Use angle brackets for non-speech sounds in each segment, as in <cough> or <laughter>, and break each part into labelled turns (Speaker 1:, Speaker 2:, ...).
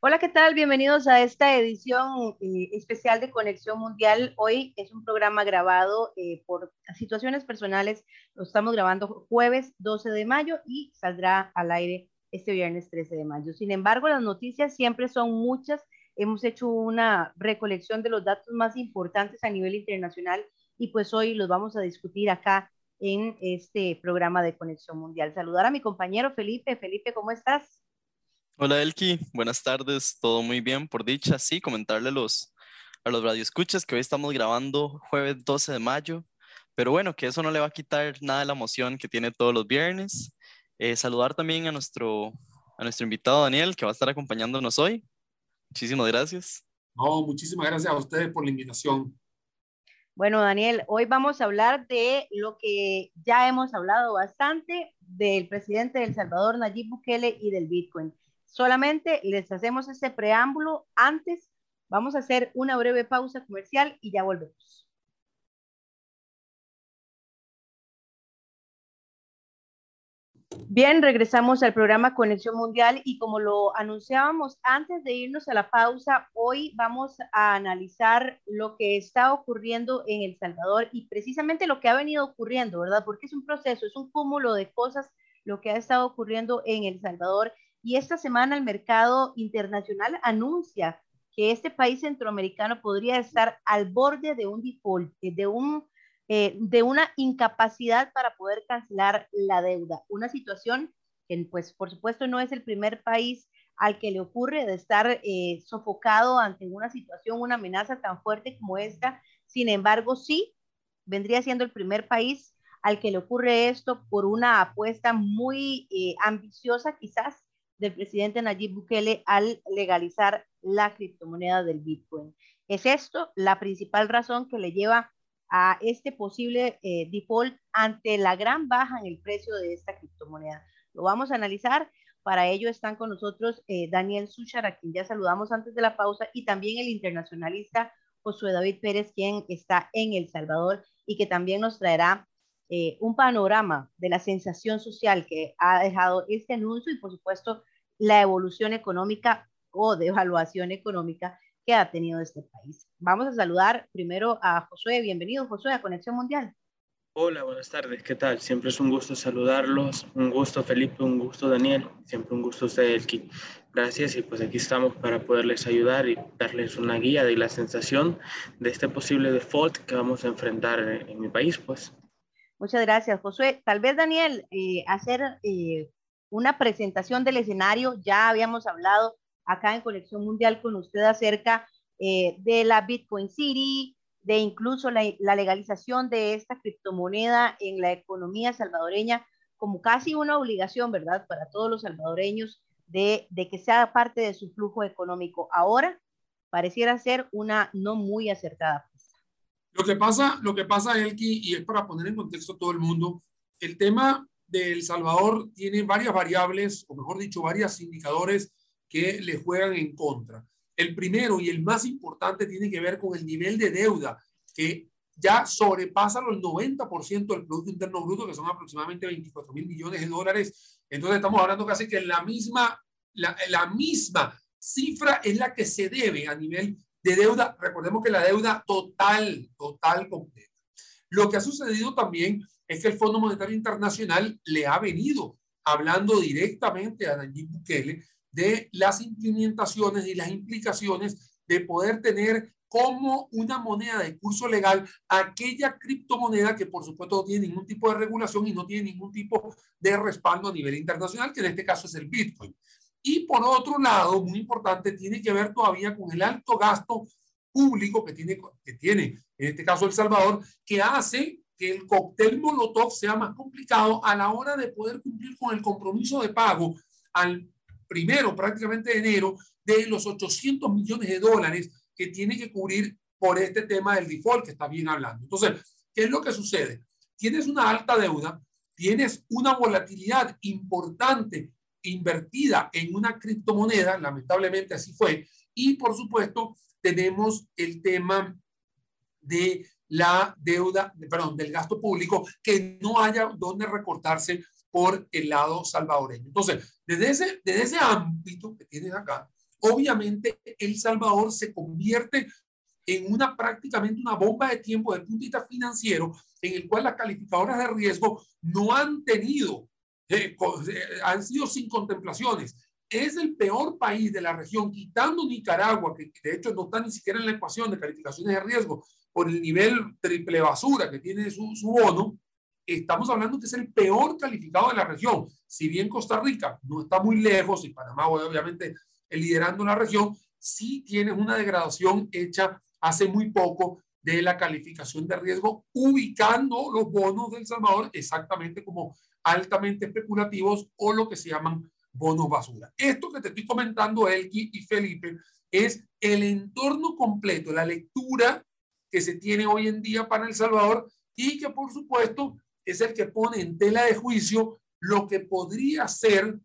Speaker 1: Hola, ¿qué tal? Bienvenidos a esta edición eh, especial de Conexión Mundial. Hoy es un programa grabado eh, por situaciones personales. Lo estamos grabando jueves 12 de mayo y saldrá al aire este viernes 13 de mayo. Sin embargo, las noticias siempre son muchas. Hemos hecho una recolección de los datos más importantes a nivel internacional y pues hoy los vamos a discutir acá en este programa de Conexión Mundial. Saludar a mi compañero Felipe. Felipe, ¿cómo estás?
Speaker 2: Hola Elki, buenas tardes, todo muy bien por dicha, sí, comentarle a los, a los radioescuchas que hoy estamos grabando jueves 12 de mayo, pero bueno, que eso no le va a quitar nada de la emoción que tiene todos los viernes. Eh, saludar también a nuestro, a nuestro invitado Daniel, que va a estar acompañándonos hoy. Muchísimas gracias.
Speaker 3: No, muchísimas gracias a ustedes por la invitación.
Speaker 1: Bueno, Daniel, hoy vamos a hablar de lo que ya hemos hablado bastante del presidente de El Salvador, Nayib Bukele, y del Bitcoin. Solamente les hacemos este preámbulo. Antes, vamos a hacer una breve pausa comercial y ya volvemos. Bien, regresamos al programa Conexión Mundial y como lo anunciábamos antes de irnos a la pausa, hoy vamos a analizar lo que está ocurriendo en El Salvador y precisamente lo que ha venido ocurriendo, ¿verdad? Porque es un proceso, es un cúmulo de cosas lo que ha estado ocurriendo en El Salvador y esta semana el mercado internacional anuncia que este país centroamericano podría estar al borde de un default, eh, de, un, eh, de una incapacidad para poder cancelar la deuda. Una situación que, pues, por supuesto, no es el primer país al que le ocurre de estar eh, sofocado ante una situación, una amenaza tan fuerte como esta. Sin embargo, sí, vendría siendo el primer país al que le ocurre esto por una apuesta muy ambiciosa quizás del presidente Nayib Bukele al legalizar la criptomoneda del Bitcoin. ¿Es esto la principal razón que le lleva a este posible eh, default ante la gran baja en el precio de esta criptomoneda? Lo vamos a analizar. Para ello están con nosotros eh, Daniel Suchar, a quien ya saludamos antes de la pausa, y también el internacionalista Josué David Pérez, quien está en El Salvador y que también nos traerá eh, un panorama de la sensación social que ha dejado este anuncio y por supuesto la evolución económica o de evaluación económica que ha tenido este país. Vamos a saludar primero a Josué. Bienvenido, Josué, a Conexión Mundial.
Speaker 4: Hola, buenas tardes. ¿Qué tal? Siempre es un gusto saludarlos. Un gusto, Felipe. Un gusto, Daniel. Siempre un gusto usted, Elki. Gracias y pues aquí estamos para poderles ayudar y darles una guía de la sensación de este posible default que vamos a enfrentar en mi país, pues.
Speaker 1: Muchas gracias, Josué. Tal vez, Daniel, eh, hacer eh, una presentación del escenario, ya habíamos hablado acá en Conexión Mundial con usted acerca eh, de la Bitcoin City, de incluso la, legalización de esta criptomoneda en la economía salvadoreña como casi una obligación, ¿verdad?, para todos los salvadoreños de, de que sea parte de su flujo económico. Ahora pareciera ser una no muy acertada
Speaker 3: lo que pasa, lo que pasa, Elki, y es para poner en contexto a todo el mundo, el tema de El Salvador tiene varias variables, o mejor dicho, varios indicadores que le juegan en contra. El primero y el más importante tiene que ver con el nivel de deuda, que ya sobrepasa los 90% del Producto Interno Bruto, que son aproximadamente 24 mil millones de dólares. Entonces estamos hablando casi que la misma, la, la misma cifra es la que se debe a nivel de deuda, recordemos que la deuda total, total completa. Lo que ha sucedido también es que el Fondo Monetario Internacional le ha venido hablando directamente a Nayib Bukele de las implementaciones y las implicaciones de poder tener como una moneda de curso legal aquella criptomoneda que por supuesto no tiene ningún tipo de regulación y no tiene ningún tipo de respaldo a nivel internacional, que en este caso es el Bitcoin. Y por otro lado, muy importante, tiene que ver todavía con el alto gasto público que tiene, que tiene en este caso El Salvador, que hace que el cóctel Molotov sea más complicado a la hora de poder cumplir con el compromiso de pago al primero, prácticamente de enero, de los 800 millones de dólares que tiene que cubrir por este tema del default que está bien hablando. Entonces, ¿qué es lo que sucede? Tienes una alta deuda, tienes una volatilidad importante invertida en una criptomoneda, lamentablemente así fue, y por supuesto tenemos el tema de la deuda, perdón, del gasto público, que no haya donde recortarse por el lado salvadoreño. Entonces, desde ese, desde ese ámbito que tienes acá, obviamente El Salvador se convierte en una prácticamente una bomba de tiempo punto de vista financiero, en el cual las calificadoras de riesgo no han tenido, eh, han sido sin contemplaciones. Es el peor país de la región, quitando Nicaragua, que de hecho no está ni siquiera en la ecuación de calificaciones de riesgo por el nivel triple basura que tiene su, su bono. Estamos hablando que es el peor calificado de la región. Si bien Costa Rica no está muy lejos y Panamá obviamente liderando la región, sí tiene una degradación hecha hace muy poco de la calificación de riesgo, ubicando los bonos del Salvador exactamente como altamente especulativos o lo que se llaman bonos basura. Esto que te estoy comentando, Elki y Felipe, es el entorno completo, la lectura que se tiene hoy en día para El Salvador y que por supuesto es el que pone en tela de juicio lo que podría ser,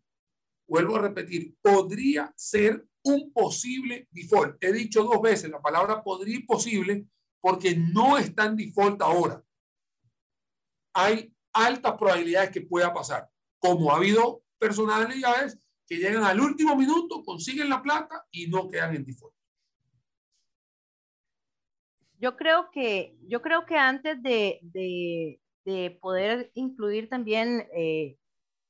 Speaker 3: vuelvo a repetir, podría ser un posible default. He dicho dos veces la palabra podría y posible porque no está en default ahora. Hay altas probabilidades que pueda pasar, como ha habido personalidades que llegan al último minuto, consiguen la plata y no quedan en default.
Speaker 1: Yo creo que, yo creo que antes de, de, de poder incluir también eh,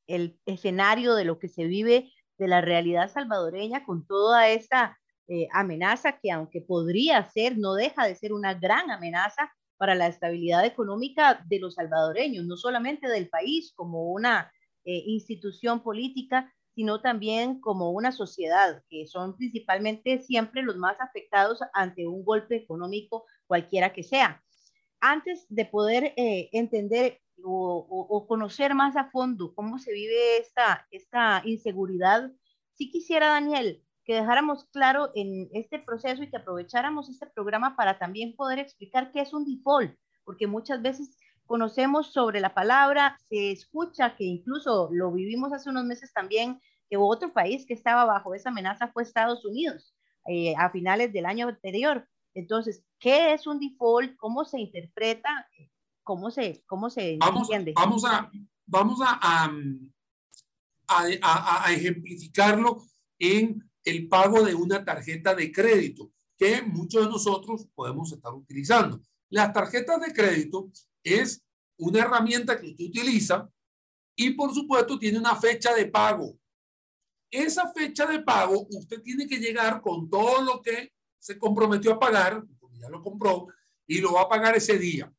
Speaker 1: el escenario de lo que se vive de la realidad salvadoreña con toda esta eh, amenaza que aunque podría ser, no deja de ser una gran amenaza para la estabilidad económica de los salvadoreños, no solamente del país como una eh, institución política, sino también como una sociedad, que son principalmente siempre los más afectados ante un golpe económico cualquiera que sea. Antes de poder eh, entender o, conocer más a fondo cómo se vive esta, esta inseguridad, sí quisiera, Daniel, que dejáramos claro en este proceso y que aprovecháramos este programa para también poder explicar qué es un default, porque muchas veces conocemos sobre la palabra, se escucha que incluso lo vivimos hace unos meses también, que otro país que estaba bajo esa amenaza fue Estados Unidos eh, a finales del año anterior. Entonces, ¿qué es un default? ¿Cómo se interpreta? ¿Cómo se, cómo se
Speaker 3: vamos, entiende? Vamos a, vamos a, a, a, ejemplificarlo en el pago de una tarjeta de crédito que muchos de nosotros podemos estar utilizando. Las tarjetas de crédito es una herramienta que usted utiliza y por supuesto tiene una fecha de pago. Esa fecha de pago usted tiene que llegar con todo lo que se comprometió a pagar, ya lo compró, y lo va a pagar ese día.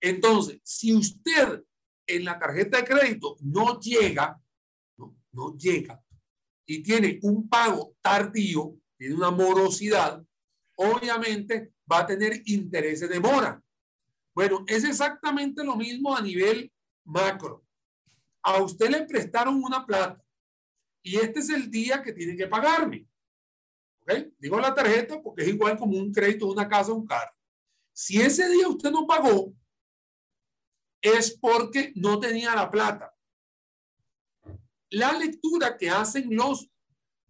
Speaker 3: Entonces, si usted en la tarjeta de crédito no llega, no llega, y tiene un pago tardío, tiene una morosidad, obviamente va a tener intereses de mora. Bueno, es exactamente lo mismo a nivel macro. A usted le prestaron una plata y este es el día que tiene que pagarme. Digo la tarjeta porque es igual como un crédito una casa un carro. Si ese día usted no pagó, es porque no tenía la plata. La lectura que hacen los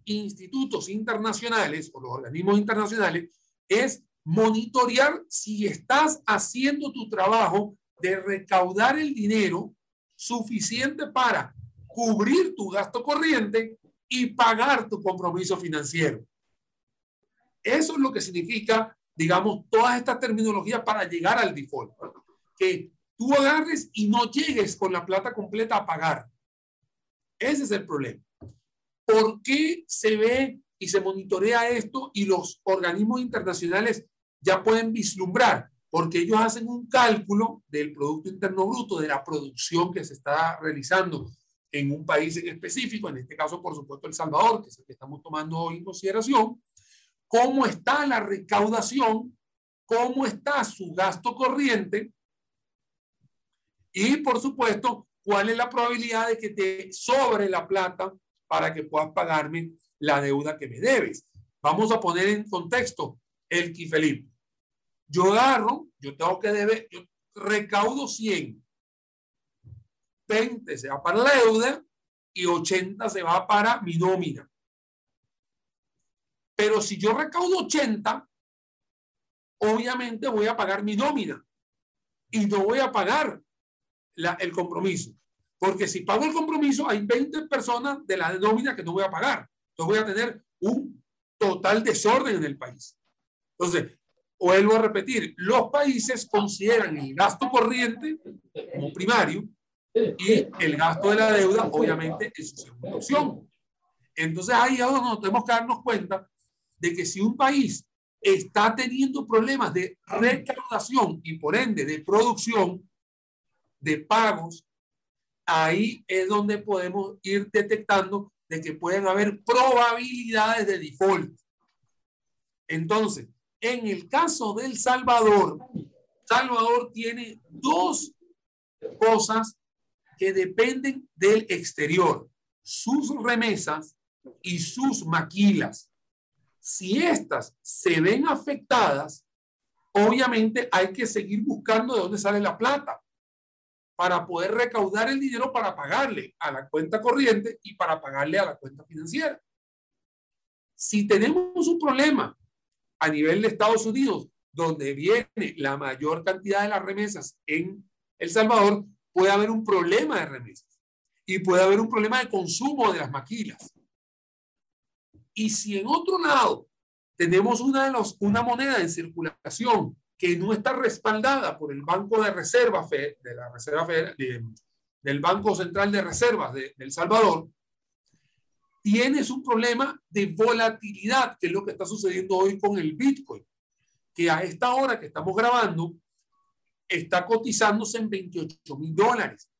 Speaker 3: institutos internacionales o los organismos internacionales es monitorear si estás haciendo tu trabajo de recaudar el dinero suficiente para cubrir tu gasto corriente y pagar tu compromiso financiero. Eso es lo que significa, digamos, todas estas terminologías para llegar al default. Que tú agarres y no llegues con la plata completa a pagar. Ese es el problema. ¿Por qué se ve y se monitorea esto y los organismos internacionales ya pueden vislumbrar? Porque ellos hacen un cálculo del Producto Interno Bruto, de la producción que se está realizando en un país en específico, en este caso, por supuesto, El Salvador, que es el que estamos tomando hoy en consideración, cómo está la recaudación, cómo está su gasto corriente y, por supuesto, cuál es la probabilidad de que te sobre la plata para que puedas pagarme la deuda que me debes. Vamos a poner en contexto el Felipe. Yo agarro, yo tengo que deber, yo recaudo 100. 20 se va para la deuda y 80 se va para mi nómina. Pero si yo recaudo 80, obviamente voy a pagar mi nómina y no voy a pagar el compromiso. Porque si pago el compromiso, hay 20 personas de la nómina que no voy a pagar. Entonces voy a tener un total desorden en el país. Entonces, vuelvo a repetir, los países consideran el gasto corriente como primario y el gasto de la deuda, obviamente, es su segunda opción. Entonces, ahí nos tenemos que darnos cuenta de que si un país está teniendo problemas de recaudación y por ende de producción, de pagos, ahí es donde podemos ir detectando de que pueden haber probabilidades de default. Entonces, en el caso del Salvador, Salvador tiene dos cosas que dependen del exterior, sus remesas y sus maquilas. Si estas se ven afectadas, obviamente hay que seguir buscando de dónde sale la plata para poder recaudar el dinero para pagarle a la cuenta corriente y para pagarle a la cuenta financiera. Si tenemos un problema a nivel de Estados Unidos, donde viene la mayor cantidad de las remesas en El Salvador, puede haber un problema de remesas y puede haber un problema de consumo de las maquilas. Y si en otro lado tenemos una, de los, una moneda en circulación que no está respaldada por el Banco de Reserva, de la Reserva del Banco Central de Reservas de, El Salvador, tienes un problema de volatilidad, que es lo que está sucediendo hoy con el Bitcoin, que a esta hora que estamos grabando está cotizándose en 28 mil dólares.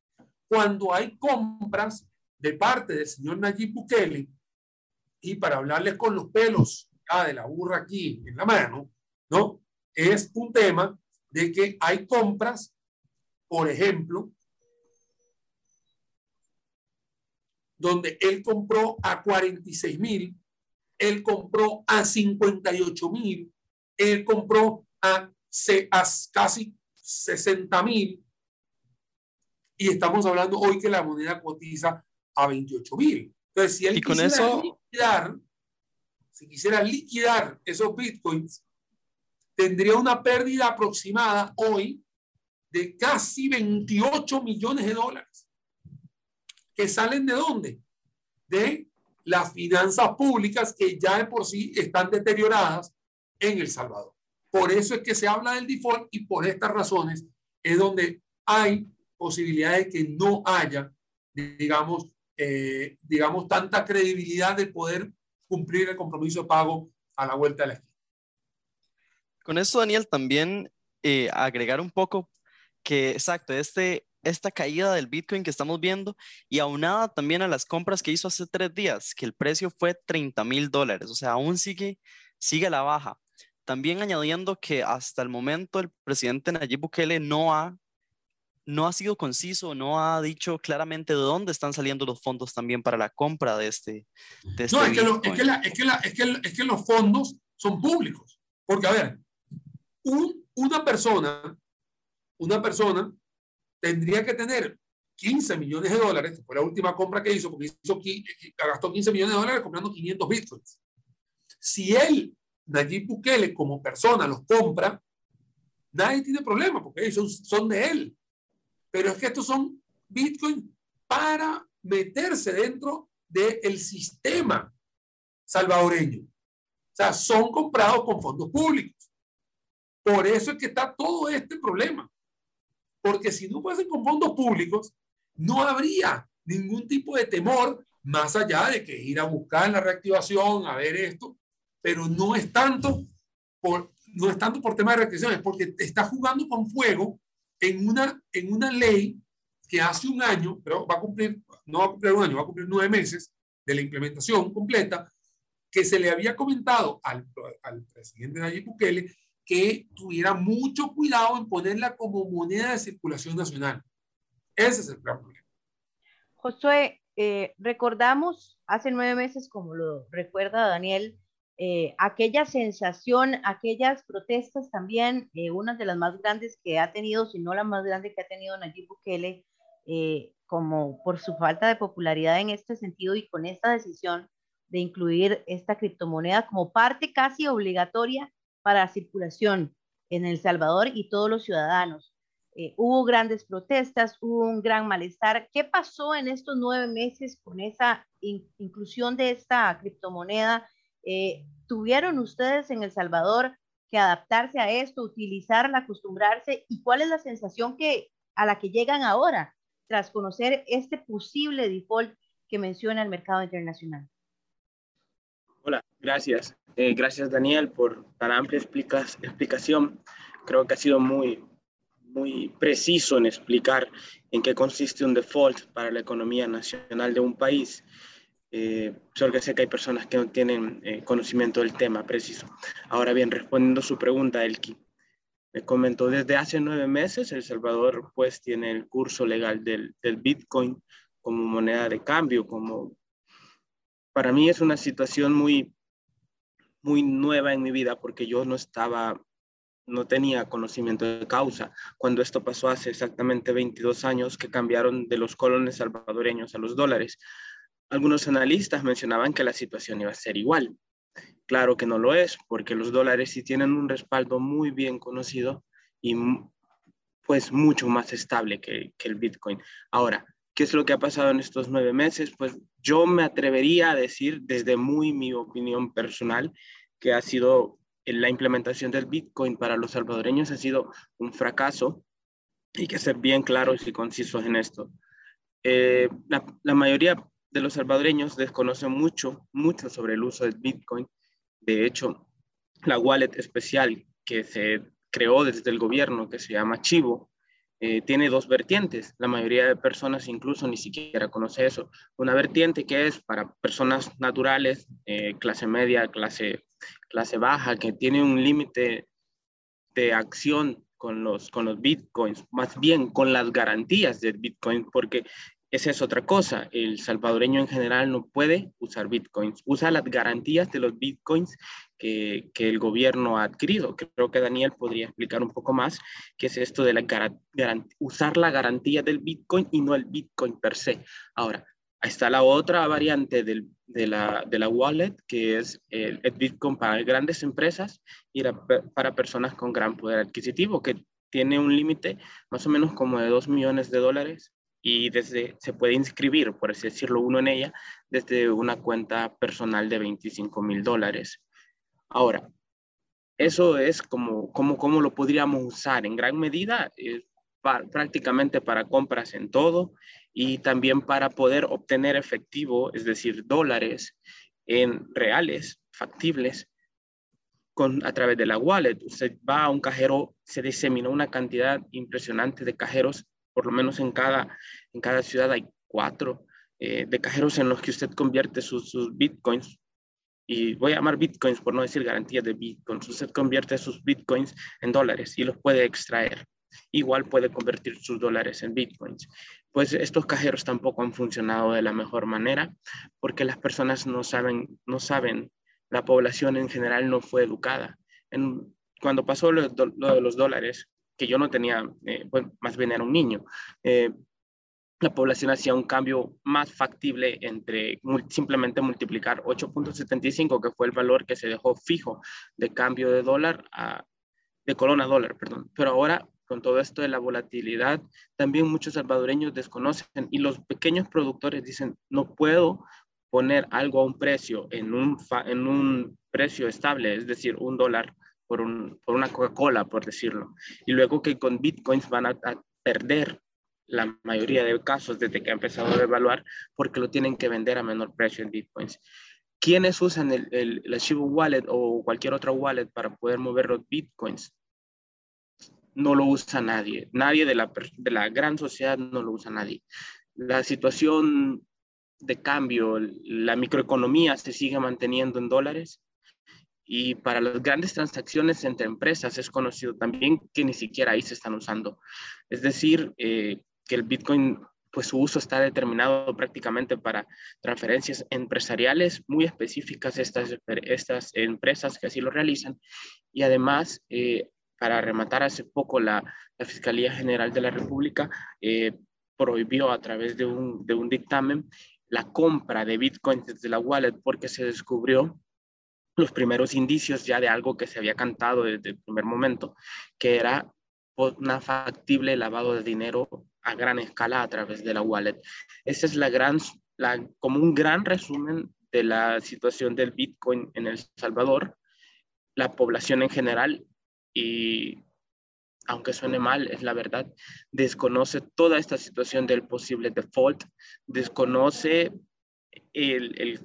Speaker 3: Cuando hay compras de parte del señor Nayib Bukele, y para hablarles con los pelos de la burra aquí en la mano, ¿no? Es un tema de que hay compras, por ejemplo, donde él compró a 46 mil, él compró a 58 mil, él compró a, casi 60 mil, y estamos hablando hoy que la moneda cotiza a 28 mil. Entonces, si él quisiera liquidar, si quisiera liquidar esos bitcoins, tendría una pérdida aproximada hoy de casi 28 millones de dólares. ¿Que salen de dónde? De las finanzas públicas que ya de por sí están deterioradas en El Salvador. Por eso es que se habla del default y por estas razones es donde hay posibilidades de que no haya, digamos, eh, digamos, tanta credibilidad de poder cumplir el compromiso de pago a la vuelta de la esquina.
Speaker 2: Con eso, Daniel, también eh, agregar un poco que, exacto, este, esta caída del Bitcoin que estamos viendo y aunada también a las compras que hizo hace tres días, que el precio fue 30 mil dólares, o sea, aún sigue, sigue a la baja. También añadiendo que hasta el momento el presidente Nayib Bukele no ha, no ha sido conciso, no ha dicho claramente de dónde están saliendo los fondos también para la compra de este. De este
Speaker 3: no, es que, es, que es, que es que los fondos son públicos. Porque, a ver, una persona, una persona tendría que tener 15 millones de dólares, fue la última compra que hizo, porque hizo, gastó 15 millones de dólares comprando 500 bitcoins. Si él, Nayib Bukele, como persona, los compra, nadie tiene problema, porque ellos son, de él. Pero es que estos son bitcoins para meterse dentro del sistema salvadoreño. O sea, son comprados con fondos públicos. Por eso es que está todo este problema. Porque si no fuesen con fondos públicos, no habría ningún tipo de temor más allá de que ir a buscar la reactivación, a ver esto, pero no es tanto por, no es tanto por tema de reactivación, es porque está jugando con fuego en una, en una ley que hace un año, pero va a cumplir, no va a cumplir un año, va a cumplir nueve meses de la implementación completa, que se le había comentado al, al presidente Nayib Bukele que tuviera mucho cuidado en ponerla como moneda de circulación nacional. Ese es el gran problema.
Speaker 1: Josué, eh, recordamos hace nueve meses, como lo recuerda Daniel, eh, aquella sensación, aquellas protestas también, eh, una de las más grandes que ha tenido, si no la más grande que ha tenido Nayib Bukele, como por su falta de popularidad en este sentido y con esta decisión de incluir esta criptomoneda como parte casi obligatoria para circulación en El Salvador y todos los ciudadanos. Eh, hubo grandes protestas, hubo un gran malestar. ¿Qué pasó en estos nueve meses con esa inclusión de esta criptomoneda? Eh, ¿Tuvieron ustedes en El Salvador que adaptarse a esto, utilizarla, acostumbrarse? ¿Y cuál es la sensación que, a la que llegan ahora tras conocer este posible default que menciona el mercado internacional?
Speaker 4: Hola, gracias. Eh, gracias Daniel por tan amplia explicación. Creo que ha sido muy, muy preciso en explicar en qué consiste un default para la economía nacional de un país. Eh, solo que sé que hay personas que no tienen eh, conocimiento del tema preciso. Ahora bien, respondiendo a su pregunta, Elki, me comentó desde hace nueve meses, El Salvador pues tiene el curso legal del, del Bitcoin como moneda de cambio, como para mí es una situación muy, muy nueva en mi vida porque yo no estaba no tenía conocimiento de causa cuando esto pasó hace exactamente 22 años que cambiaron de los colones salvadoreños a los dólares. Algunos analistas mencionaban que la situación iba a ser igual. Claro que no lo es, porque los dólares sí tienen un respaldo muy bien conocido y pues mucho más estable que, que el Bitcoin. Ahora, ¿qué es lo que ha pasado en estos nueve meses? Pues yo me atrevería a decir desde muy mi opinión personal que ha sido la implementación del Bitcoin para los salvadoreños ha sido un fracaso. Hay que ser bien claros y concisos en esto. Eh, la, la, mayoría de los salvadoreños desconocen mucho, mucho sobre el uso del Bitcoin. De hecho, la wallet especial que se creó desde el gobierno, que se llama Chivo, eh, tiene dos vertientes. La mayoría de personas incluso ni siquiera conoce eso. Una vertiente que es para personas naturales, eh, clase media, clase clase baja, que tiene un límite de acción con los, con los bitcoins, más bien con las garantías del bitcoin, porque esa es otra cosa. El salvadoreño en general no puede usar bitcoins, usa las garantías de los bitcoins que, que el gobierno ha adquirido. Creo que Daniel podría explicar un poco más qué es esto de la usar la garantía del bitcoin y no el bitcoin per se. Ahora, está la otra variante de la, de la wallet, que es el, Bitcoin para grandes empresas y para personas con gran poder adquisitivo, que tiene un límite más o menos como de 2 millones de dólares y desde se puede inscribir, por así decirlo, uno en ella desde una cuenta personal de 25 mil dólares. Ahora, eso es como, como, como lo podríamos usar en gran medida, prácticamente para compras en todo y también para poder obtener efectivo, es decir, dólares en reales, factibles, con, a través de la wallet. Usted va a un cajero, se diseminó una cantidad impresionante de cajeros, por lo menos en cada, en cada ciudad hay cuatro, eh, de cajeros en los que usted convierte sus, bitcoins y voy a llamar bitcoins por no decir garantía de bitcoins. Usted convierte sus bitcoins en dólares y los puede extraer. Igual puede convertir sus dólares en bitcoins pues estos cajeros tampoco han funcionado de la mejor manera porque las personas no saben, no saben, la población en general no fue educada. En, cuando pasó lo, de los dólares, que yo no tenía, eh, más bien era un niño, eh, la población hacía un cambio más factible entre simplemente multiplicar 8.75, que fue el valor que se dejó fijo de cambio de dólar a, de colón a dólar, perdón. Pero ahora con todo esto de la volatilidad, también muchos salvadoreños desconocen y los pequeños productores dicen, no puedo poner algo a un precio en un, en un precio estable, es decir, un dólar por, un, por una Coca-Cola, por decirlo. Y luego que con bitcoins van a, perder la mayoría de casos desde que ha empezado a devaluar porque lo tienen que vender a menor precio en bitcoins. ¿Quiénes usan el, el, el Wallet o cualquier otra wallet para poder mover los bitcoins? no lo usa nadie. Nadie de la, de la gran sociedad no lo usa nadie. La situación de cambio, la microeconomía se sigue manteniendo en dólares y para las grandes transacciones entre empresas es conocido también que ni siquiera ahí se están usando. Es decir, eh, que el Bitcoin, pues su uso está determinado prácticamente para transferencias empresariales muy específicas, estas, estas empresas que así lo realizan, y además eh, para rematar, hace poco la, Fiscalía General de la República eh, prohibió a través de un, de un dictamen la compra de bitcoins desde la wallet porque se descubrió los primeros indicios ya de algo que se había cantado desde el primer momento, que era una factible lavado de dinero a gran escala a través de la wallet. Esa es la gran, como un gran resumen de la situación del Bitcoin en El Salvador, la población en general, y aunque suene mal, es la verdad, desconoce toda esta situación del posible default, desconoce el,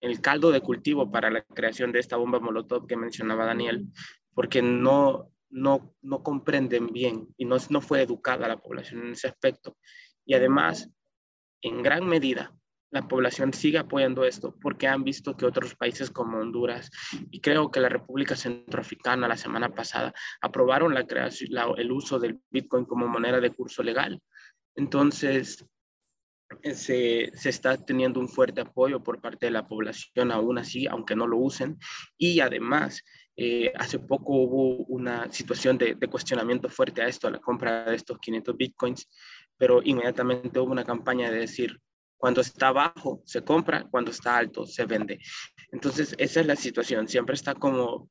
Speaker 4: el caldo de cultivo para la creación de esta bomba Molotov que mencionaba Daniel, porque no, no, no comprenden bien y no, no fue educada la población en ese aspecto. Y además, en gran medida, la población sigue apoyando esto porque han visto que otros países como Honduras y creo que la República Centroafricana la semana pasada aprobaron la creación, el uso del Bitcoin como moneda de curso legal. Entonces, se, se, está teniendo un fuerte apoyo por parte de la población aún así, aunque no lo usen. Y además, eh, hace poco hubo una situación de, de, cuestionamiento fuerte a esto, a la compra de estos 500 bitcoins, pero inmediatamente hubo una campaña de decir, cuando está bajo se compra, cuando está alto se vende. Entonces, esa es la situación. Siempre está como,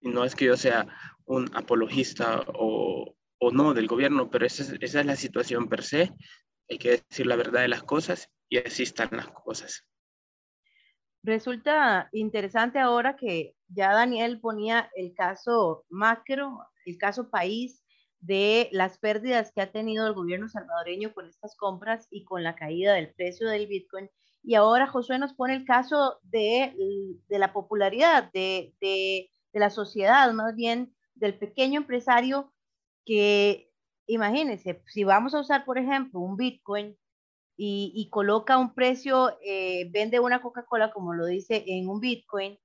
Speaker 4: no es que yo sea un apologista o, o no del gobierno, pero esa es, esa es la situación per se. Hay que decir la verdad de las cosas y así están las cosas.
Speaker 1: Resulta interesante ahora que ya Daniel ponía el caso macro, el caso país de las pérdidas que ha tenido el gobierno salvadoreño con estas compras y con la caída del precio del Bitcoin. Y ahora Josué nos pone el caso de, de la popularidad, de, de, de, la sociedad, más bien del pequeño empresario que, imagínense, si vamos a usar, por ejemplo, un Bitcoin y, y coloca un precio, eh, vende una Coca-Cola, como lo dice, en un Bitcoin,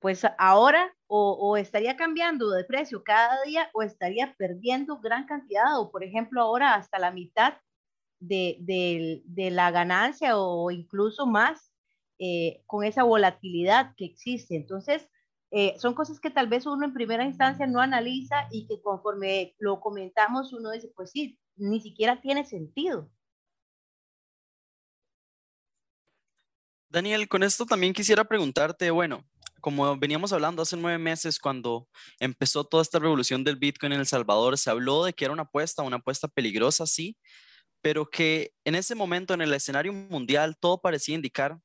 Speaker 1: pues ahora o, o, estaría cambiando de precio cada día o estaría perdiendo gran cantidad o por ejemplo ahora hasta la mitad de, de, de la ganancia o incluso más eh, con esa volatilidad que existe. Entonces, eh, son cosas que tal vez uno en primera instancia no analiza y que conforme lo comentamos uno dice, pues sí, ni siquiera tiene sentido.
Speaker 2: Daniel, con esto también quisiera preguntarte, bueno, como veníamos hablando hace nueve meses, cuando empezó toda esta revolución del Bitcoin en El Salvador, se habló de que era una apuesta, una apuesta peligrosa, sí, pero que en ese momento en el escenario mundial todo parecía indicar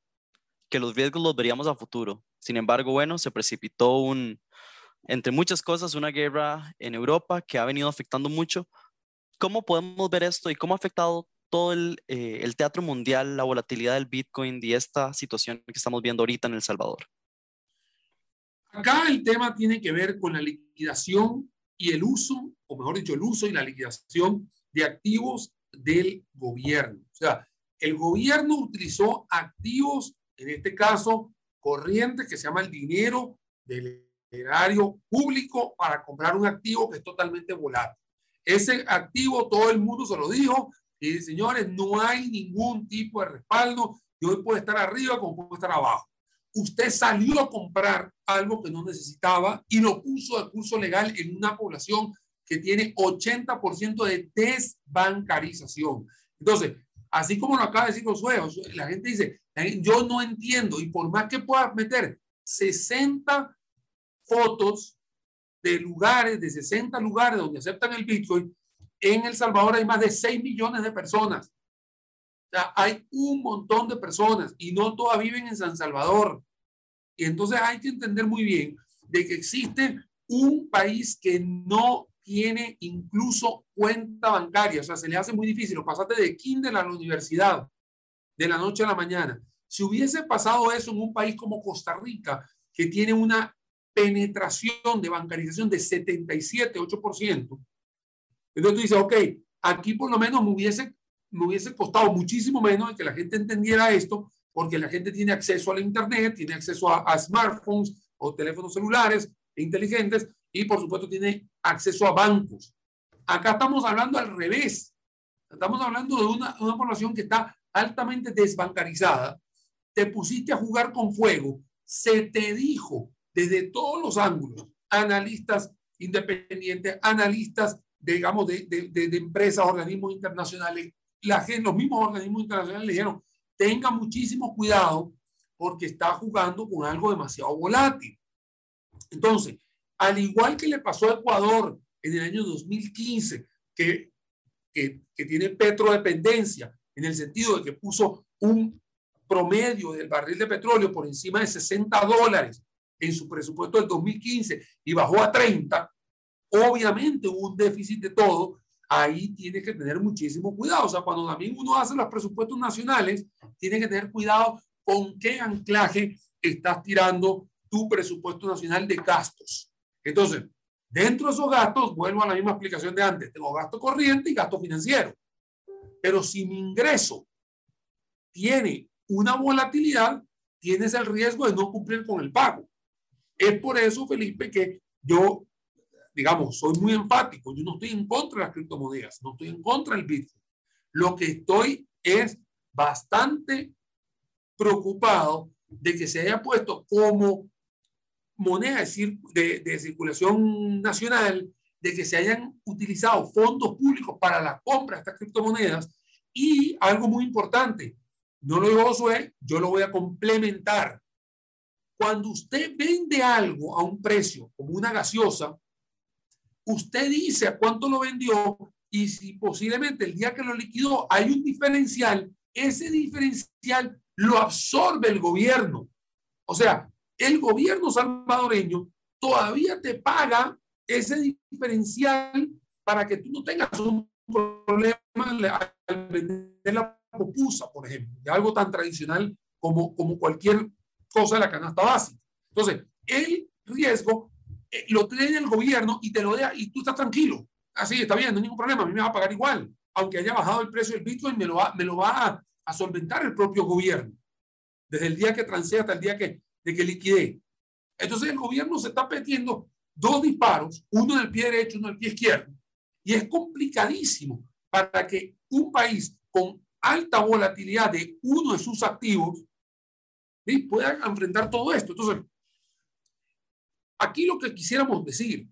Speaker 2: que los riesgos los veríamos a futuro. Sin embargo, bueno, se precipitó un, entre muchas cosas, una guerra en Europa que ha venido afectando mucho. ¿Cómo podemos ver esto y cómo ha afectado todo el, eh, el teatro mundial, la volatilidad del Bitcoin y esta situación que estamos viendo ahorita en El Salvador?
Speaker 3: Acá el tema tiene que ver con la liquidación y el uso, o mejor dicho, el uso y la liquidación de activos del gobierno. O sea, el gobierno utilizó activos, en este caso, corrientes, que se llama el dinero del erario público para comprar un activo que es totalmente volátil. Ese activo todo el mundo se lo dijo y señores, no hay ningún tipo de respaldo y hoy puede estar arriba como puede estar abajo usted salió a comprar algo que no necesitaba y lo puso de curso legal en una población que tiene 80% de desbancarización. Entonces, así como lo acaba de decir Josué, la gente dice, yo no entiendo, y por más que puedas meter 60 fotos de lugares, de 60 lugares donde aceptan el Bitcoin, en El Salvador hay más de 6 millones de personas. O sea, hay un montón de personas y no todas viven en San Salvador. Y entonces hay que entender muy bien de que existe un país que no tiene incluso cuenta bancaria, o sea, se le hace muy difícil, lo pasaste de kinder a la universidad, de la noche a la mañana. Si hubiese pasado eso en un país como Costa Rica, que tiene una penetración de bancarización de 77, 8%, entonces tú dices, ok, aquí por lo menos me hubiese, me hubiese costado muchísimo menos que la gente entendiera esto, porque la gente tiene acceso a la Internet, tiene acceso a, a smartphones o teléfonos celulares inteligentes y por supuesto tiene acceso a bancos. Acá estamos hablando al revés. Estamos hablando de una, una población que está altamente desbancarizada. Te pusiste a jugar con fuego. Se te dijo desde todos los ángulos, analistas independientes, analistas, digamos, de, de, de, empresas, organismos internacionales, los mismos organismos internacionales le dijeron, tenga muchísimo cuidado porque está jugando con algo demasiado volátil. Entonces, al igual que le pasó a Ecuador en el año 2015, que, que, que tiene petrodependencia, en el sentido de que puso un promedio del barril de petróleo por encima de 60 dólares en su presupuesto del 2015 y bajó a 30, obviamente hubo un déficit de todo, ahí tiene que tener muchísimo cuidado. O sea, cuando también uno hace los presupuestos nacionales, tiene que tener cuidado con qué anclaje estás tirando tu presupuesto nacional de gastos. Entonces, dentro de esos gastos, vuelvo a la misma explicación de antes, tengo gasto corriente y gasto financiero. Pero si mi ingreso tiene una volatilidad, tienes el riesgo de no cumplir con el pago. Es por eso, Felipe, que yo, digamos, soy muy empático. Yo no estoy en contra de las criptomonedas, no estoy en contra del Bitcoin. Lo que estoy es bastante preocupado de que se haya puesto como moneda de, de, circulación nacional, de que se hayan utilizado fondos públicos para la compra de estas criptomonedas y algo muy importante, no lo digo Josué, yo lo voy a complementar. Cuando usted vende algo a un precio, como una gaseosa, usted dice a cuánto lo vendió y si posiblemente el día que lo liquidó hay un diferencial, ese diferencial lo absorbe el gobierno. O sea, el gobierno salvadoreño todavía te paga ese diferencial para que tú no tengas un problema al vender la pupusa, por ejemplo, de algo tan tradicional como, como cualquier cosa de la canasta básica. Entonces, el riesgo eh, lo tiene el gobierno y te lo deja y tú estás tranquilo. Así, está bien, no hay ningún problema, a mí me va a pagar igual. Aunque haya bajado el precio del Bitcoin, me lo va, me lo va a, a solventar el propio gobierno. Desde el día que transé hasta el día que, de que liquide. Entonces el gobierno se está metiendo dos disparos, uno en el pie derecho, uno en el pie izquierdo. Y es complicadísimo para que un país con alta volatilidad de uno de sus activos pueda enfrentar todo esto. Entonces, aquí lo que quisiéramos decir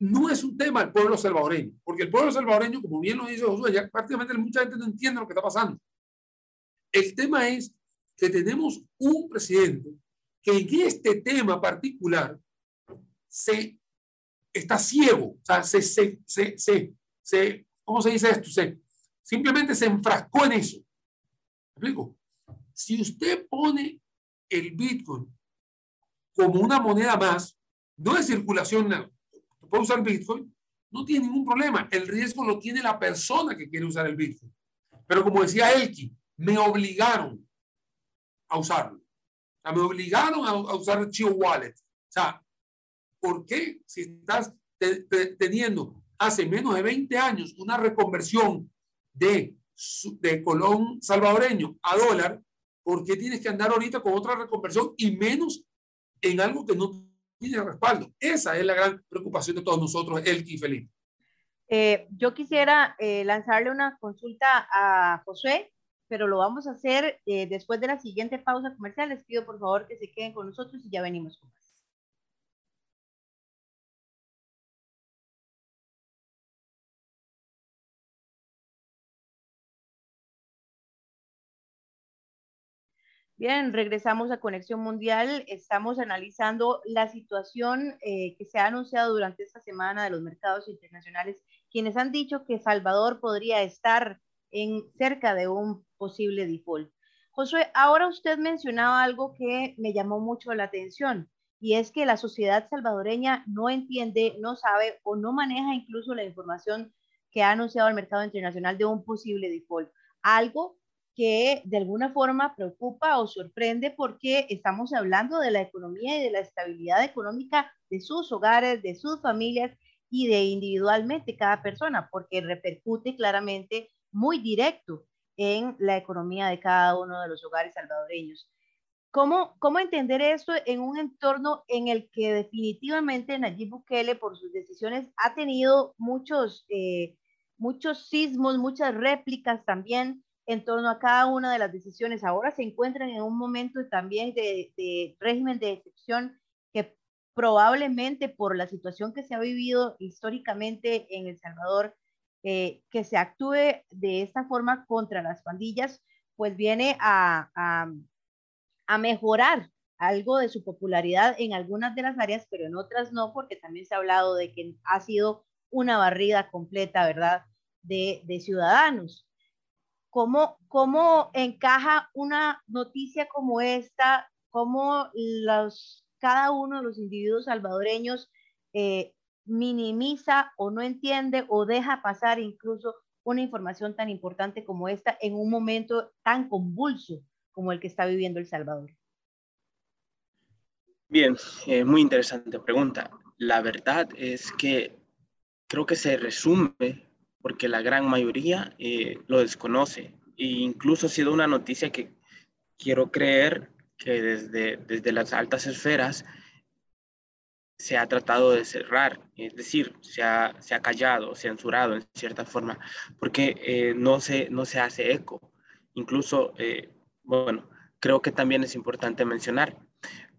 Speaker 3: no es un tema del pueblo salvadoreño, porque el pueblo salvadoreño, como bien lo dice Josué, ya prácticamente mucha gente no entiende lo que está pasando. El tema es que tenemos un presidente que en este tema particular se está ciego, o sea, se, se, se, se, ¿cómo se dice esto? Se, simplemente se enfrascó en eso. ¿Me explico? Si usted pone el Bitcoin como una moneda más, no de circulación, puede usar Bitcoin, no tiene ningún problema. El riesgo lo tiene la persona que quiere usar el Bitcoin. Pero como decía Elki, me obligaron a usarlo. O sea, me obligaron a, usar el Chio Wallet. O sea, ¿por qué si estás teniendo hace menos de 20 años una reconversión de, de colón salvadoreño a dólar, ¿por qué tienes que andar ahorita con otra reconversión y menos en algo que no tiene respaldo? Esa es la gran preocupación de todos nosotros, el y Felipe.
Speaker 1: Eh, yo quisiera eh, lanzarle una consulta a José pero lo vamos a hacer eh, después de la siguiente pausa comercial. Les pido por favor que se queden con nosotros y ya venimos con más. Bien, regresamos a Conexión Mundial. Estamos analizando la situación eh, que se ha anunciado durante esta semana de los mercados internacionales, quienes han dicho que Salvador podría estar en cerca de un posible default. Josué, ahora usted mencionaba algo que me llamó mucho la atención y es que la sociedad salvadoreña no entiende, no sabe o no maneja incluso la información que ha anunciado el mercado internacional de un posible default. Algo que de alguna forma preocupa o sorprende porque estamos hablando de la economía y de la estabilidad económica de sus hogares, de sus familias y de individualmente cada persona, porque repercute claramente muy directo en la economía de cada uno de los hogares salvadoreños. ¿Cómo, ¿Cómo entender esto en un entorno en el que definitivamente Nayib Bukele, por sus decisiones, ha tenido muchos, eh, muchos sismos, muchas réplicas también en torno a cada una de las decisiones? Ahora se encuentran en un momento también de, de régimen de excepción que probablemente por la situación que se ha vivido históricamente en El Salvador, eh, que se actúe de esta forma contra las pandillas, pues viene a, a, mejorar algo de su popularidad en algunas de las áreas, pero en otras no, porque también se ha hablado de que ha sido una barrida completa, ¿verdad?, de, de ciudadanos. ¿cómo, ¿cómo encaja una noticia como esta? ¿Cómo los, cada uno de los individuos salvadoreños eh, minimiza o no entiende o deja pasar incluso una información tan importante como esta en un momento tan convulso como el que está viviendo El Salvador?
Speaker 4: Bien, eh, muy interesante pregunta. La verdad es que creo que se resume porque la gran mayoría eh, lo desconoce. E incluso ha sido una noticia que quiero creer que desde, desde las altas esferas se ha tratado de cerrar, es decir, se ha, se ha callado, censurado en cierta forma, porque eh, no, se, no se hace eco. Incluso, bueno, creo que también es importante mencionar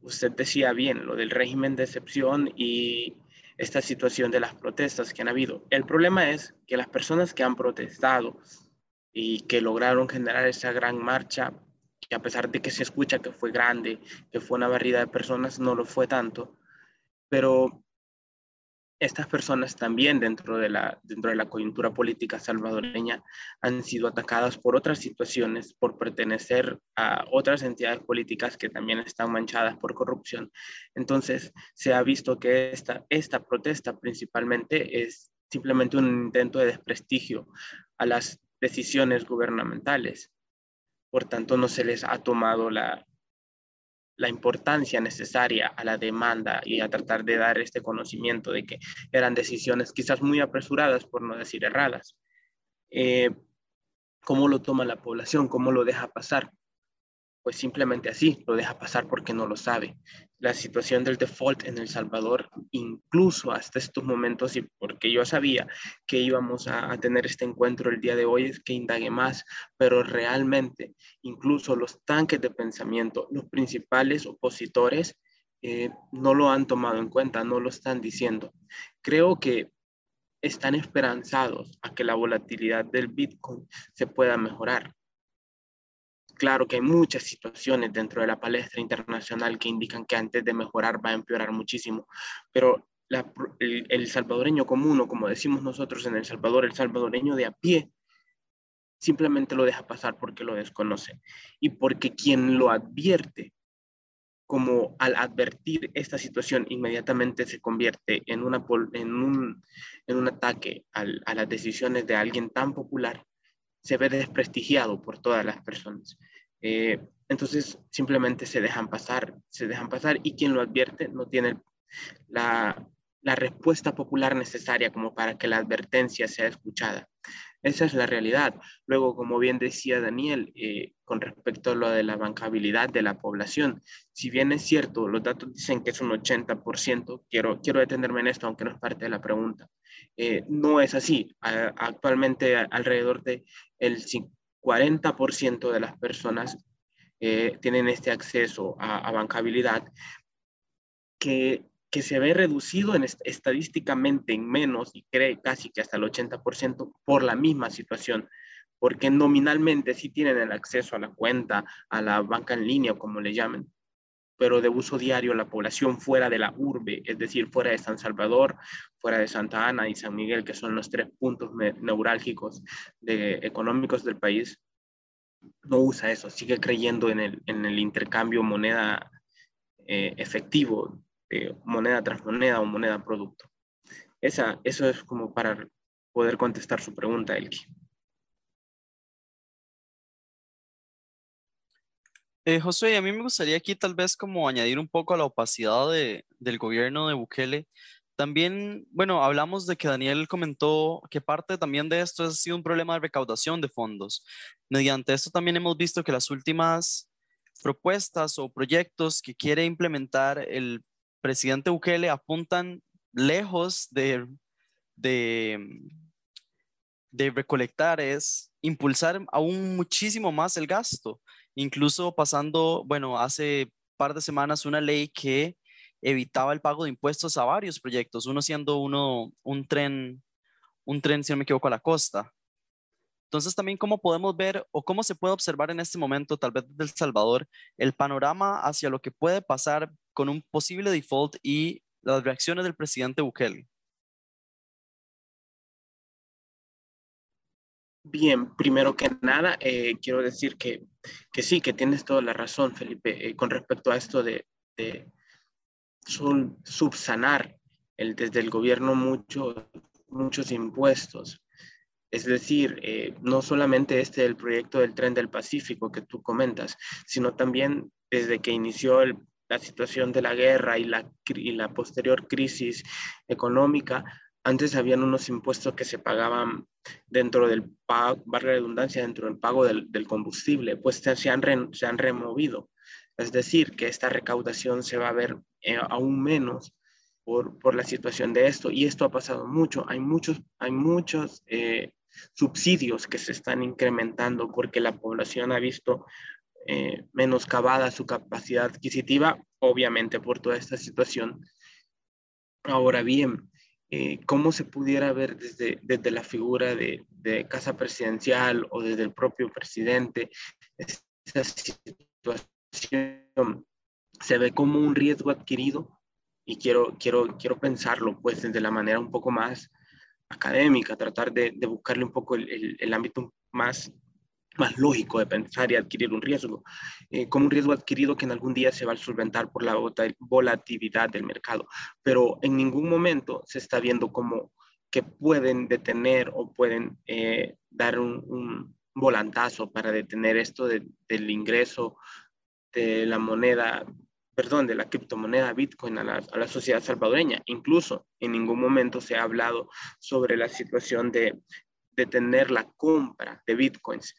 Speaker 4: usted decía bien lo del régimen de excepción y esta situación de las protestas que han habido. El problema es que las personas que han protestado y que lograron generar esa gran marcha, que a pesar de que se escucha que fue grande, que fue una barrida de personas, no lo fue tanto, pero estas personas también dentro de, la, dentro de la coyuntura política salvadoreña han sido atacadas por otras situaciones, por pertenecer a otras entidades políticas que también están manchadas por corrupción. Entonces, se ha visto que esta, esta protesta principalmente es simplemente un intento de desprestigio a las decisiones gubernamentales. Por tanto, no se les ha tomado la, la importancia necesaria a la demanda y a tratar de dar este conocimiento de que eran decisiones quizás muy apresuradas, por no decir erradas. Eh, ¿Cómo lo toma la población? ¿Cómo lo deja pasar? Pues simplemente así lo deja pasar porque no lo sabe. La situación del default en El Salvador, incluso hasta estos momentos, y porque yo sabía que íbamos a, tener este encuentro el día de hoy, es que indague más, pero realmente incluso los tanques de pensamiento, los principales opositores, eh, no lo han tomado en cuenta, no lo están diciendo. Creo que están esperanzados a que la volatilidad del Bitcoin se pueda mejorar claro que hay muchas situaciones dentro de la palestra internacional que indican que antes de mejorar va a empeorar muchísimo, pero el, salvadoreño común, o como decimos nosotros en El Salvador, el salvadoreño de a pie, simplemente lo deja pasar porque lo desconoce y porque quien lo advierte, como al advertir esta situación, inmediatamente se convierte en, un ataque a las decisiones de alguien tan popular, se ve desprestigiado por todas las personas. Eh, entonces simplemente se dejan pasar, se dejan pasar y quien lo advierte no tiene la, la respuesta popular necesaria como para que la advertencia sea escuchada. Esa es la realidad. Luego, como bien decía Daniel, eh, con respecto a lo de la bancabilidad de la población, si bien es cierto, los datos dicen que es un 80%, quiero, quiero detenerme en esto, aunque no es parte de la pregunta. Eh, no es así. actualmente alrededor de el 40% de las personas eh, tienen este acceso a, bancabilidad que, que, se ve reducido en estadísticamente en menos y cree casi que hasta el 80% por la misma situación, porque nominalmente sí tienen el acceso a la cuenta, a la banca en línea como le llamen, pero de uso diario la población fuera de la urbe, es decir, fuera de San Salvador, fuera de Santa Ana y San Miguel, que son los tres puntos neurálgicos económicos del país, no usa eso, sigue creyendo en el, en el intercambio moneda eh, efectivo, moneda tras moneda o moneda producto. Esa, eso es como para poder contestar su pregunta, Elki.
Speaker 2: Eh, José, a mí me gustaría aquí tal vez como añadir un poco a la opacidad de, del gobierno de Bukele. También, bueno, hablamos de que Daniel comentó que parte también de esto ha sido un problema de recaudación de fondos. Mediante esto también hemos visto que las últimas propuestas o proyectos que quiere implementar el presidente Bukele apuntan lejos de, de, recolectar, es impulsar aún muchísimo más el gasto incluso pasando, bueno, hace par de semanas una ley que evitaba el pago de impuestos a varios proyectos, uno siendo uno un tren, un tren, si no me equivoco, a la costa. Entonces también cómo podemos ver o cómo se puede observar en este momento, tal vez desde El Salvador, el panorama hacia lo que puede pasar con un posible default y las reacciones del presidente Bukele.
Speaker 4: Bien, primero que nada, eh, quiero decir que, que, sí, que tienes toda la razón, Felipe, eh, con respecto a esto de, subsanar desde el gobierno mucho, muchos impuestos. Es decir, eh, no solamente este el proyecto del tren del Pacífico que tú comentas, sino también desde que inició la situación de la guerra y la, y la posterior crisis económica, antes habían unos impuestos que se pagaban dentro del pago, redundancia, dentro del pago del, combustible, pues se han, se han removido. Es decir, que esta recaudación se va a ver eh, aún menos por, por, la situación de esto. Y esto ha pasado mucho. Hay muchos, hay muchos eh, subsidios que se están incrementando porque la población ha visto eh, menoscabada su capacidad adquisitiva, obviamente por toda esta situación. Ahora bien, eh, cómo se pudiera ver desde, desde la figura de, de, casa presidencial o desde el propio presidente, esa situación se ve como un riesgo adquirido y quiero, quiero, quiero pensarlo pues desde la manera un poco más académica, tratar de, buscarle un poco el ámbito más más lógico de pensar y adquirir un riesgo, eh, como un riesgo adquirido que en algún día se va a solventar por la volatilidad del mercado, pero en ningún momento se está viendo como que pueden detener o pueden eh, dar un, volantazo para detener esto del ingreso de la moneda, perdón, de la criptomoneda Bitcoin a la, a la sociedad salvadoreña. Incluso en ningún momento se ha hablado sobre la situación de detener la compra de Bitcoins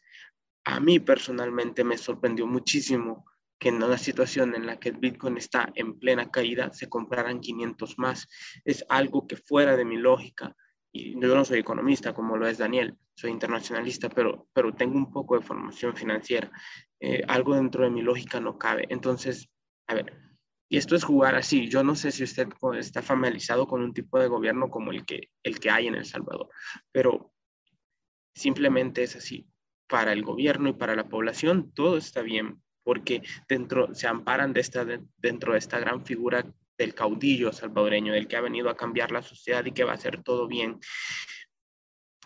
Speaker 4: a mí personalmente me sorprendió muchísimo que en una situación en la que el Bitcoin está en plena caída se compraran 500 más. Es algo que fuera de mi lógica. Y yo no soy economista como lo es Daniel, soy internacionalista, pero, pero tengo un poco de formación financiera. Eh, algo dentro de mi lógica no cabe. Entonces, a ver, y esto es jugar así. Yo no sé si usted está familiarizado con un tipo de gobierno como el que, el que hay en El Salvador, pero simplemente es así para el gobierno y para la población, todo está bien, porque dentro, se amparan de esta, dentro de esta gran figura del caudillo salvadoreño, del que ha venido a cambiar la sociedad y que va a hacer todo bien.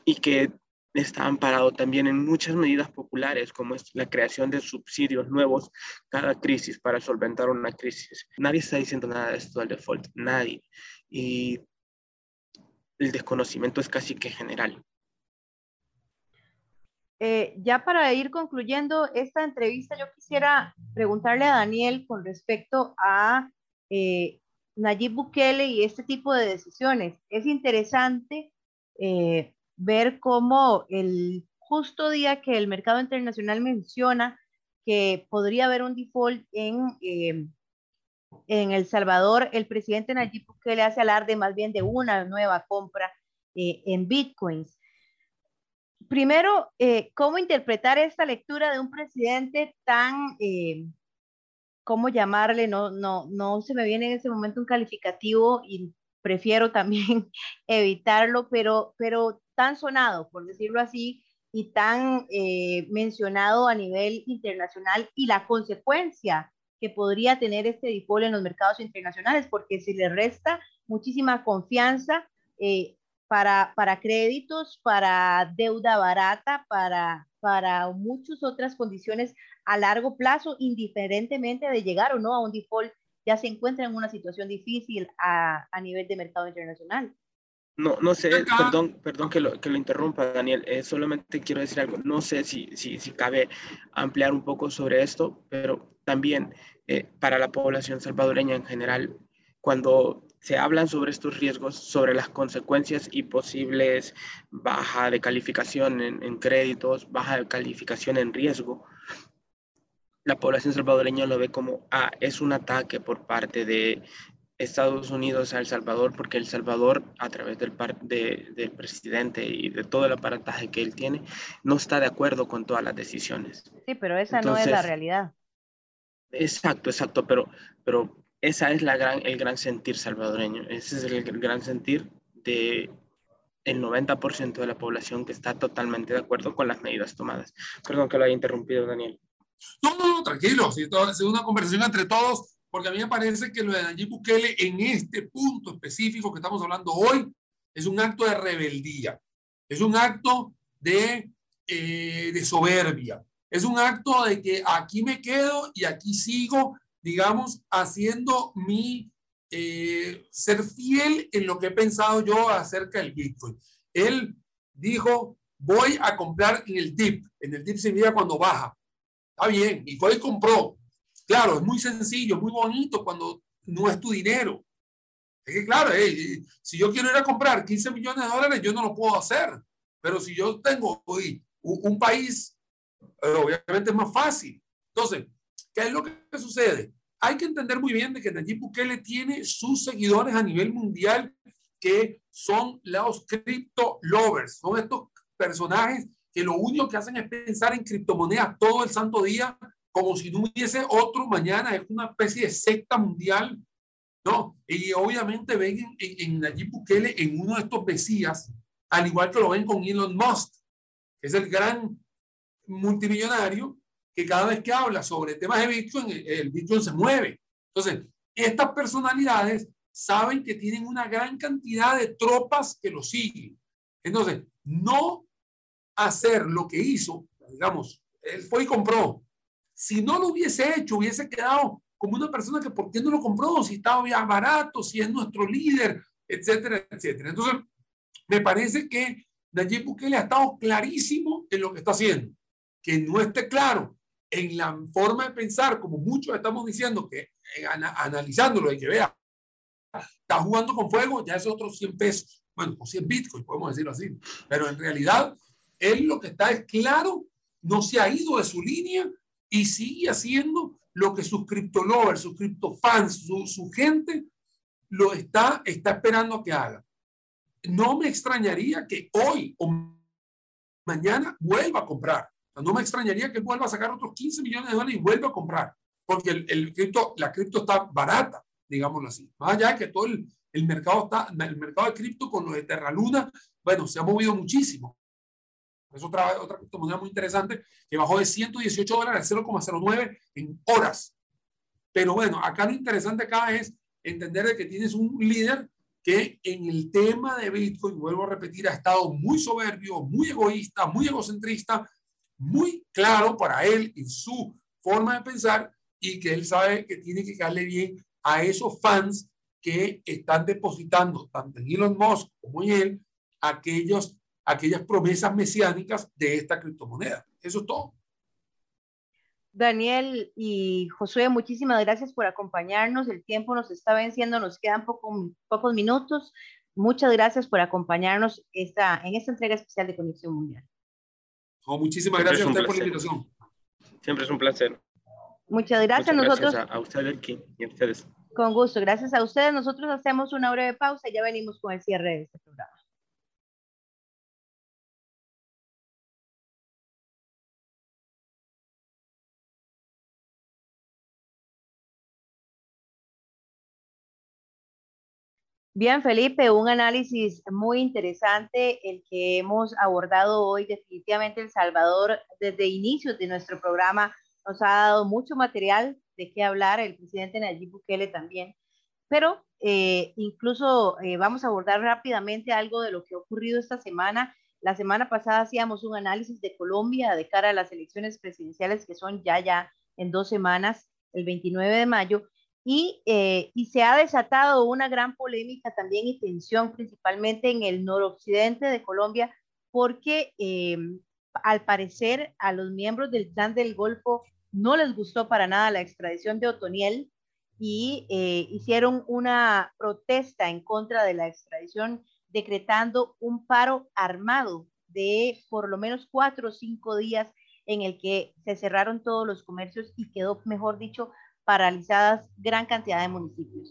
Speaker 4: Y que está amparado también en muchas medidas populares, como es la creación de subsidios nuevos cada crisis para solventar una crisis. Nadie está diciendo nada de esto del default, nadie. Y el desconocimiento es casi que general.
Speaker 1: Eh, ya para ir concluyendo esta entrevista, yo quisiera preguntarle a Daniel con respecto a eh, Nayib Bukele y este tipo de decisiones. Es interesante eh, ver cómo el justo día que el mercado internacional menciona que podría haber un default en, en El Salvador, el presidente Nayib Bukele hace alarde más bien de una nueva compra en bitcoins primero, eh, ¿cómo interpretar esta lectura de un presidente tan, eh, cómo llamarle? No, no, no se me viene en ese momento un calificativo y prefiero también <laughs> evitarlo, pero, pero tan sonado, por decirlo así, y tan eh, mencionado a nivel internacional y la consecuencia que podría tener este default en los mercados internacionales, porque se le resta muchísima confianza eh, para, para créditos, para deuda barata, para, para muchas otras condiciones a largo plazo, indiferentemente de llegar o no a un default, ya se encuentra en una situación difícil a, a nivel de mercado internacional.
Speaker 4: No, no sé, perdón, perdón que lo, que lo interrumpa, Daniel. Eh, solamente quiero decir algo. No sé si, si, si, cabe ampliar un poco sobre esto, pero también eh, para la población salvadoreña en general, cuando se hablan sobre estos riesgos, sobre las consecuencias y posibles baja de calificación en, créditos, baja de calificación en riesgo. La población salvadoreña lo ve como, ah, es un ataque por parte de Estados Unidos a El Salvador, porque El Salvador, a través del, del presidente y de todo el aparataje que él tiene, no está de acuerdo con todas las decisiones.
Speaker 1: Sí, pero esa no es la realidad.
Speaker 4: Exacto, exacto, pero, pero esa es la gran, el gran sentir salvadoreño, ese es el gran sentir de el 90% de la población que está totalmente de acuerdo con las medidas tomadas. Perdón que lo haya interrumpido, Daniel.
Speaker 3: No, no, no tranquilo, si es una conversación entre todos, porque a mí me parece que lo de Nayib Bukele en este punto específico que estamos hablando hoy es un acto de rebeldía, es un acto de eh, soberbia. Es un acto de que aquí me quedo y aquí sigo, digamos, haciendo mi eh, ser fiel en lo que he pensado yo acerca del Bitcoin. Él dijo, voy a comprar en el dip. En el dip significa cuando baja. Está bien. Y fue y compró. Claro, es muy sencillo, muy bonito cuando no es tu dinero. Es que claro, si yo quiero ir a comprar 15 millones de dólares, yo no lo puedo hacer. Pero si yo tengo hoy un, país, eh, obviamente es más fácil. Entonces, ¿qué es lo que sucede? Hay que entender muy bien de que Nayib Bukele tiene sus seguidores a nivel mundial que son los crypto lovers, son estos personajes que lo único que hacen es pensar en criptomonedas todo el santo día, como si no hubiese otro mañana, es una especie de secta mundial, ¿no? Y obviamente ven en, en, Nayib Bukele en uno de estos mesías, al igual que lo ven con Elon Musk, que es el gran multimillonario que cada vez que habla sobre temas de Bitcoin, el Bitcoin se mueve. Entonces, estas personalidades saben que tienen una gran cantidad de tropas que lo siguen. Entonces, no hacer lo que hizo, digamos, él fue y compró. Si no lo hubiese hecho, hubiese quedado como una persona que por qué no lo compró, si estaba barato, si es nuestro líder, etcétera, etcétera. Entonces, me parece que Nayib Bukele ha estado clarísimo en lo que está haciendo. Que no esté claro en la forma de pensar, como muchos estamos diciendo, que eh, analizándolo y que vea, está jugando con fuego, ya es otros 100 pesos, bueno, o 100 bitcoins, podemos decirlo así, pero en realidad él lo que está es claro, no se ha ido de su línea y sigue haciendo lo que sus criptolovers, sus criptofans, su, su gente lo está, está esperando que haga no me extrañaría que hoy o mañana vuelva a comprar. No me extrañaría que vuelva a sacar otros 15 millones de dólares y vuelva a comprar, porque el, el cripto, la cripto está barata, digámoslo así. Más allá de que todo el, el mercado está, el mercado de cripto con lo de Terra Luna, bueno, se ha movido muchísimo. Es otra, otra criptomoneda muy interesante que bajó de 118 dólares a 0,09 en horas. Pero bueno, acá lo interesante acá es entender de que tienes un líder que en el tema de Bitcoin, vuelvo a repetir, ha estado muy soberbio, muy egoísta, muy egocentrista, muy claro para él en su forma de pensar y que él sabe que tiene que darle bien a esos fans que están depositando tanto en Elon Musk como en él aquellos, aquellas promesas mesiánicas de esta criptomoneda. Eso es todo.
Speaker 1: Daniel y Josué, muchísimas gracias por acompañarnos. El tiempo nos está venciendo, nos quedan pocos minutos. Muchas gracias por acompañarnos esta, en esta entrega especial de Conexión Mundial.
Speaker 3: muchísimas gracias a usted por la invitación.
Speaker 4: Siempre es un placer.
Speaker 1: Muchas gracias. Nosotros,
Speaker 4: a, ustedes y a ustedes.
Speaker 1: Con gusto, gracias a ustedes. Nosotros hacemos una breve pausa y ya venimos con el cierre de este programa. Bien, Felipe, un análisis muy interesante el que hemos abordado hoy. Definitivamente El Salvador, desde inicios de nuestro programa, nos ha dado mucho material de qué hablar, el presidente Nayib Bukele también. Pero eh, incluso eh, vamos a abordar rápidamente algo de lo que ha ocurrido esta semana. La semana pasada hacíamos un análisis de Colombia de cara a las elecciones presidenciales que son ya, ya en dos semanas, el 29 de mayo. Eh, y, se ha desatado una gran polémica también y tensión, principalmente en el noroccidente de Colombia, porque eh, al parecer a los miembros del clan del Golfo no les gustó para nada la extradición de Otoniel y eh, hicieron una protesta en contra de la extradición, decretando un paro armado de por lo menos cuatro o cinco días en el que se cerraron todos los comercios y quedó, mejor dicho, paralizadas gran cantidad de municipios.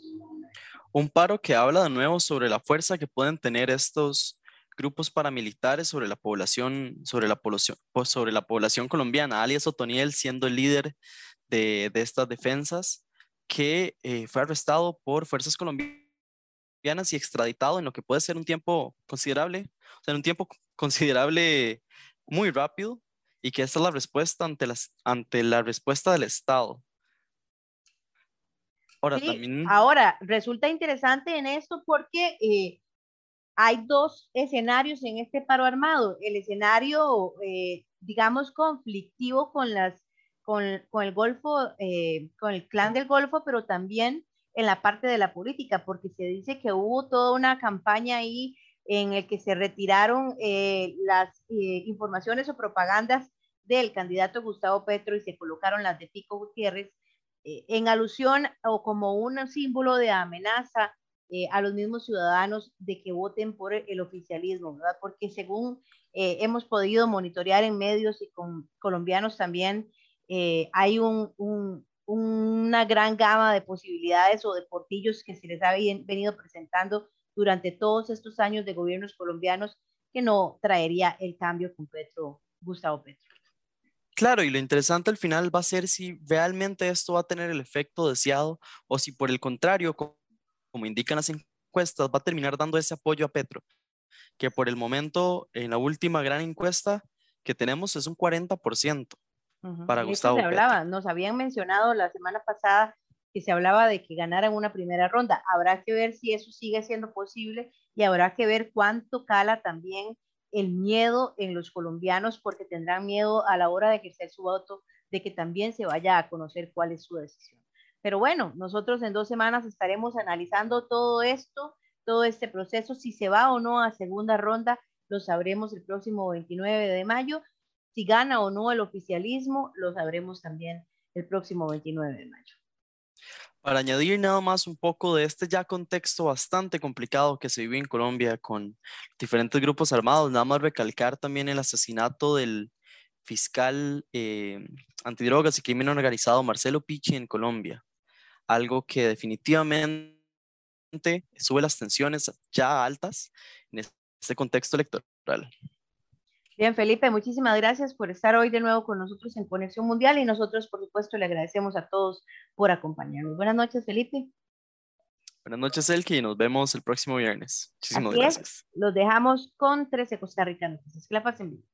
Speaker 2: Un paro que habla de nuevo sobre la fuerza que pueden tener estos grupos paramilitares sobre la población, sobre la población, pues, población colombiana. Alias Otoniel siendo el líder de, estas defensas, que eh, fue arrestado por fuerzas colombianas y extraditado en lo que puede ser un tiempo considerable, en un tiempo considerable muy rápido, y que esta es la respuesta ante, las, ante la respuesta del Estado.
Speaker 1: Ahora, también... ahora resulta interesante en esto porque eh, hay dos escenarios en este paro armado. El escenario, eh, digamos, conflictivo con, las, con, con el Golfo, eh, con el clan del Golfo, pero también en la parte de la política, porque se dice que hubo toda una campaña ahí en el que se retiraron las informaciones o propagandas del candidato Gustavo Petro y se colocaron las de Pico Gutiérrez en alusión o como un símbolo de amenaza eh, a los mismos ciudadanos de que voten por el oficialismo, ¿verdad? Porque según eh, hemos podido monitorear en medios y con colombianos también, eh, hay un, una gran gama de posibilidades o de portillos que se les ha venido presentando durante todos estos años de gobiernos colombianos que no traería el cambio con Petro, Gustavo Petro.
Speaker 2: Claro, y lo interesante al final va a ser si realmente esto va a tener el efecto deseado o si por el contrario, como indican las encuestas, va a terminar dando ese apoyo a Petro, que por el momento, en la última gran encuesta que tenemos, es un 40% para Gustavo.
Speaker 1: Se hablaba, nos habían mencionado la semana pasada que se hablaba de que ganaran una primera ronda. Habrá que ver si eso sigue siendo posible y habrá que ver cuánto cala también el miedo en los colombianos, porque tendrán miedo a la hora de ejercer su voto de que también se vaya a conocer cuál es su decisión. Pero bueno, nosotros en dos semanas estaremos analizando todo esto, todo este proceso, si se va o no a segunda ronda, lo sabremos el próximo 29 de mayo. Si gana o no el oficialismo, lo sabremos también el próximo 29 de mayo.
Speaker 2: Para añadir nada más un poco de este ya contexto bastante complicado que se vive en Colombia con diferentes grupos armados, nada más recalcar también el asesinato del fiscal eh, antidrogas y crimen organizado Marcelo Pichi en Colombia algo que definitivamente sube las tensiones ya altas en este contexto electoral.
Speaker 1: Bien, Felipe, muchísimas gracias por estar hoy de nuevo con nosotros en Conexión Mundial y nosotros, por supuesto, le agradecemos a todos por acompañarnos. Buenas noches, Felipe.
Speaker 2: Buenas noches, Elke, y nos vemos el próximo viernes. Muchísimas gracias.
Speaker 1: los dejamos con 13 Costa Rica Que la pasen bien.